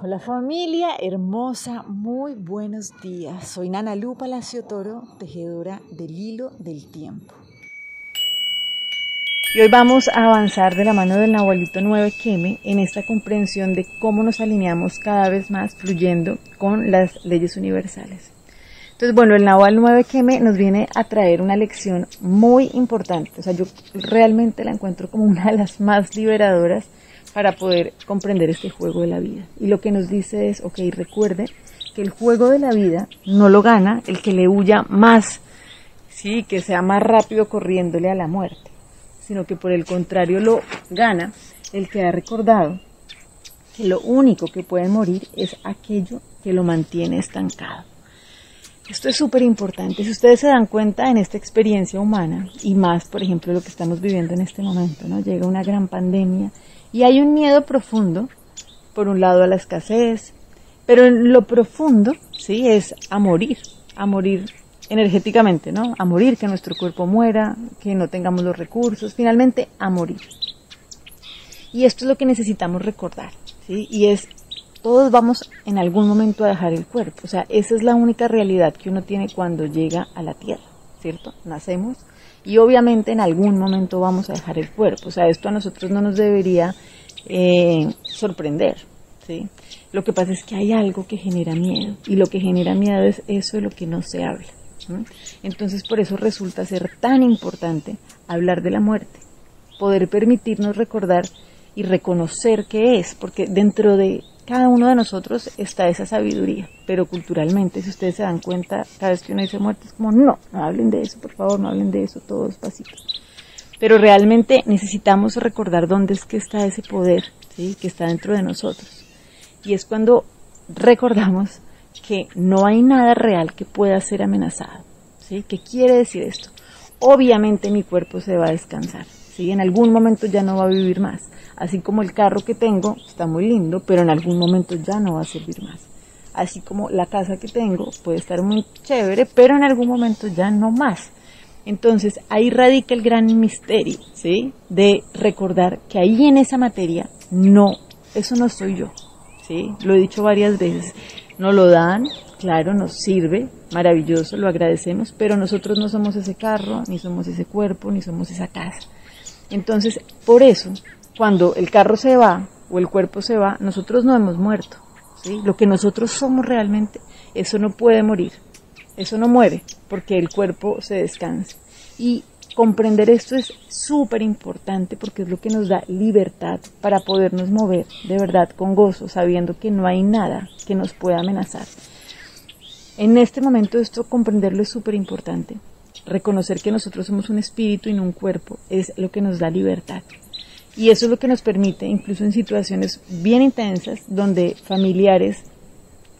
Hola familia hermosa, muy buenos días. Soy Nana Lu Palacio Toro, tejedora del hilo del tiempo. Y hoy vamos a avanzar de la mano del Nahualito 9 Keme en esta comprensión de cómo nos alineamos cada vez más fluyendo con las leyes universales. Entonces, bueno, el Nahual 9 Keme nos viene a traer una lección muy importante. O sea, yo realmente la encuentro como una de las más liberadoras para poder comprender este juego de la vida. Y lo que nos dice es, ok, recuerde que el juego de la vida no lo gana el que le huya más, sí, que sea más rápido corriéndole a la muerte, sino que por el contrario lo gana el que ha recordado que lo único que puede morir es aquello que lo mantiene estancado. Esto es súper importante. Si ustedes se dan cuenta en esta experiencia humana, y más, por ejemplo, lo que estamos viviendo en este momento, ¿no? Llega una gran pandemia y hay un miedo profundo, por un lado a la escasez, pero en lo profundo, sí, es a morir, a morir energéticamente, ¿no? A morir, que nuestro cuerpo muera, que no tengamos los recursos, finalmente a morir. Y esto es lo que necesitamos recordar, ¿sí? Y es, todos vamos en algún momento a dejar el cuerpo, o sea, esa es la única realidad que uno tiene cuando llega a la tierra, ¿cierto? Nacemos, y obviamente en algún momento vamos a dejar el cuerpo. O sea, esto a nosotros no nos debería eh, sorprender. ¿sí? Lo que pasa es que hay algo que genera miedo y lo que genera miedo es eso de lo que no se habla. Entonces por eso resulta ser tan importante hablar de la muerte, poder permitirnos recordar y reconocer qué es, porque dentro de cada uno de nosotros está esa sabiduría, pero culturalmente, si ustedes se dan cuenta, cada vez que uno dice muerte es como, no, no hablen de eso, por favor, no hablen de eso, todo despacito. Pero realmente necesitamos recordar dónde es que está ese poder, ¿sí? que está dentro de nosotros. Y es cuando recordamos que no hay nada real que pueda ser amenazado. ¿sí? ¿Qué quiere decir esto? Obviamente mi cuerpo se va a descansar, ¿sí? en algún momento ya no va a vivir más Así como el carro que tengo está muy lindo, pero en algún momento ya no va a servir más. Así como la casa que tengo puede estar muy chévere, pero en algún momento ya no más. Entonces ahí radica el gran misterio, ¿sí? De recordar que ahí en esa materia no, eso no soy yo, ¿sí? Lo he dicho varias veces. No lo dan, claro, nos sirve, maravilloso, lo agradecemos, pero nosotros no somos ese carro, ni somos ese cuerpo, ni somos esa casa. Entonces, por eso cuando el carro se va o el cuerpo se va, nosotros no hemos muerto. ¿sí? Lo que nosotros somos realmente, eso no puede morir. Eso no muere porque el cuerpo se descansa. Y comprender esto es súper importante porque es lo que nos da libertad para podernos mover de verdad con gozo, sabiendo que no hay nada que nos pueda amenazar. En este momento esto comprenderlo es súper importante. Reconocer que nosotros somos un espíritu y no un cuerpo es lo que nos da libertad. Y eso es lo que nos permite, incluso en situaciones bien intensas, donde familiares,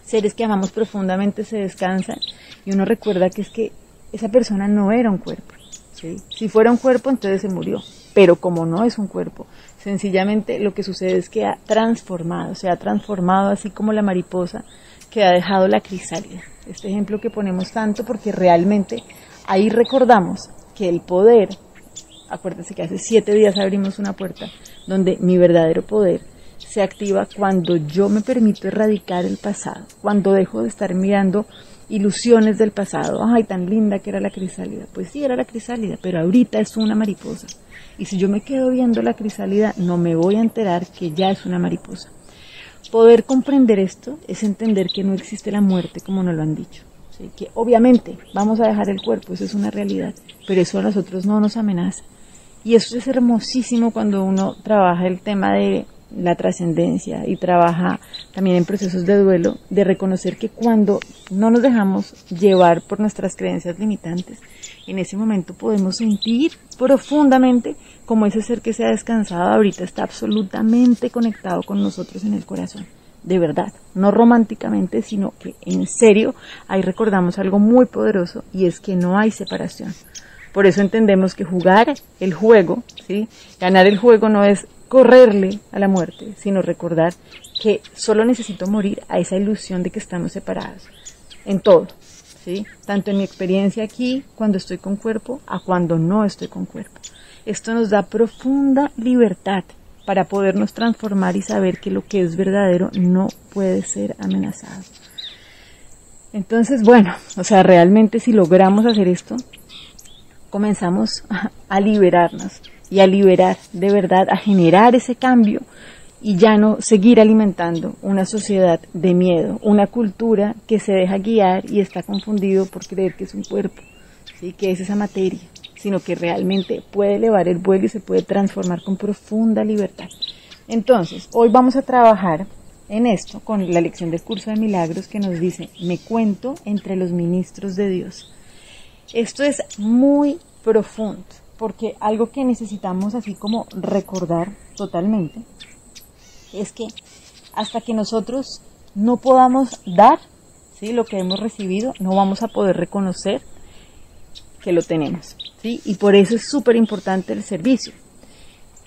seres que amamos profundamente se descansan y uno recuerda que es que esa persona no era un cuerpo. Si fuera un cuerpo, entonces se murió. Pero como no es un cuerpo, sencillamente lo que sucede es que ha transformado, se ha transformado así como la mariposa que ha dejado la crisálida. Este ejemplo que ponemos tanto porque realmente ahí recordamos que el poder acuérdense que hace siete días abrimos una puerta donde mi verdadero poder se activa cuando yo me permito erradicar el pasado, cuando dejo de estar mirando ilusiones del pasado. Ay, tan linda que era la crisálida. Pues sí, era la crisálida, pero ahorita es una mariposa. Y si yo me quedo viendo la crisálida, no me voy a enterar que ya es una mariposa. Poder comprender esto es entender que no existe la muerte como nos lo han dicho. Que obviamente vamos a dejar el cuerpo, eso es una realidad, pero eso a nosotros no nos amenaza. Y eso es hermosísimo cuando uno trabaja el tema de la trascendencia y trabaja también en procesos de duelo, de reconocer que cuando no nos dejamos llevar por nuestras creencias limitantes, en ese momento podemos sentir profundamente como ese ser que se ha descansado ahorita está absolutamente conectado con nosotros en el corazón. De verdad, no románticamente, sino que en serio ahí recordamos algo muy poderoso y es que no hay separación. Por eso entendemos que jugar el juego, ¿sí? ganar el juego no es correrle a la muerte, sino recordar que solo necesito morir a esa ilusión de que estamos separados, en todo, ¿sí? tanto en mi experiencia aquí, cuando estoy con cuerpo, a cuando no estoy con cuerpo. Esto nos da profunda libertad, para podernos transformar y saber que lo que es verdadero no puede ser amenazado. Entonces, bueno, o sea, realmente si logramos hacer esto, comenzamos a liberarnos y a liberar de verdad, a generar ese cambio y ya no seguir alimentando una sociedad de miedo, una cultura que se deja guiar y está confundido por creer que es un cuerpo, ¿sí? que es esa materia, sino que realmente puede elevar el vuelo y se puede transformar con profunda libertad. Entonces, hoy vamos a trabajar en esto con la lección del curso de milagros que nos dice, me cuento entre los ministros de Dios. Esto es muy profundo, porque algo que necesitamos así como recordar totalmente es que hasta que nosotros no podamos dar ¿sí? lo que hemos recibido, no vamos a poder reconocer que lo tenemos. ¿sí? Y por eso es súper importante el servicio.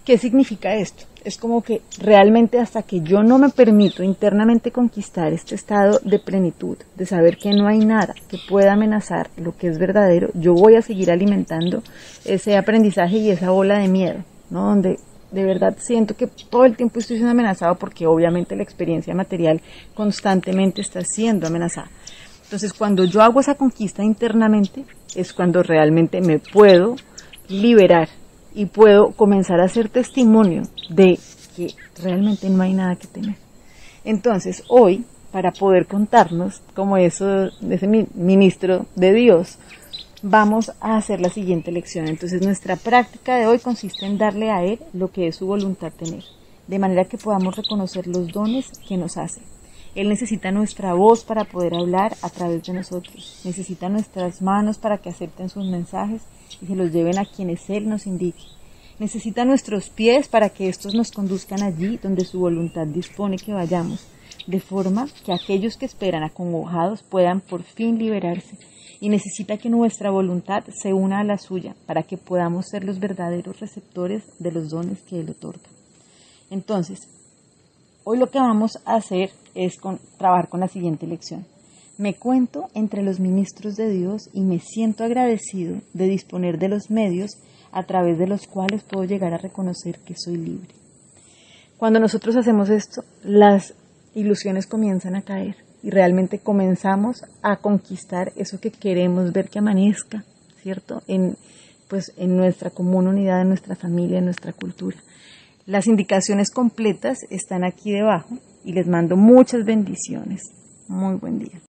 ¿Qué significa esto? Es como que realmente hasta que yo no me permito internamente conquistar este estado de plenitud, de saber que no hay nada que pueda amenazar lo que es verdadero, yo voy a seguir alimentando ese aprendizaje y esa bola de miedo, ¿no? Donde de verdad siento que todo el tiempo estoy siendo amenazado porque obviamente la experiencia material constantemente está siendo amenazada. Entonces, cuando yo hago esa conquista internamente, es cuando realmente me puedo liberar y puedo comenzar a hacer testimonio de que realmente no hay nada que temer. Entonces, hoy, para poder contarnos como eso, ese ministro de Dios, vamos a hacer la siguiente lección. Entonces nuestra práctica de hoy consiste en darle a Él lo que es su voluntad tener, de manera que podamos reconocer los dones que nos hace. Él necesita nuestra voz para poder hablar a través de nosotros. Necesita nuestras manos para que acepten sus mensajes y se los lleven a quienes Él nos indique. Necesita nuestros pies para que estos nos conduzcan allí donde su voluntad dispone que vayamos, de forma que aquellos que esperan acongojados puedan por fin liberarse y necesita que nuestra voluntad se una a la suya para que podamos ser los verdaderos receptores de los dones que Él otorga. Entonces, hoy lo que vamos a hacer es trabajar con la siguiente lección. Me cuento entre los ministros de Dios y me siento agradecido de disponer de los medios a través de los cuales puedo llegar a reconocer que soy libre. Cuando nosotros hacemos esto, las ilusiones comienzan a caer y realmente comenzamos a conquistar eso que queremos ver que amanezca, ¿cierto? En, pues, en nuestra común unidad, en nuestra familia, en nuestra cultura. Las indicaciones completas están aquí debajo y les mando muchas bendiciones. Muy buen día.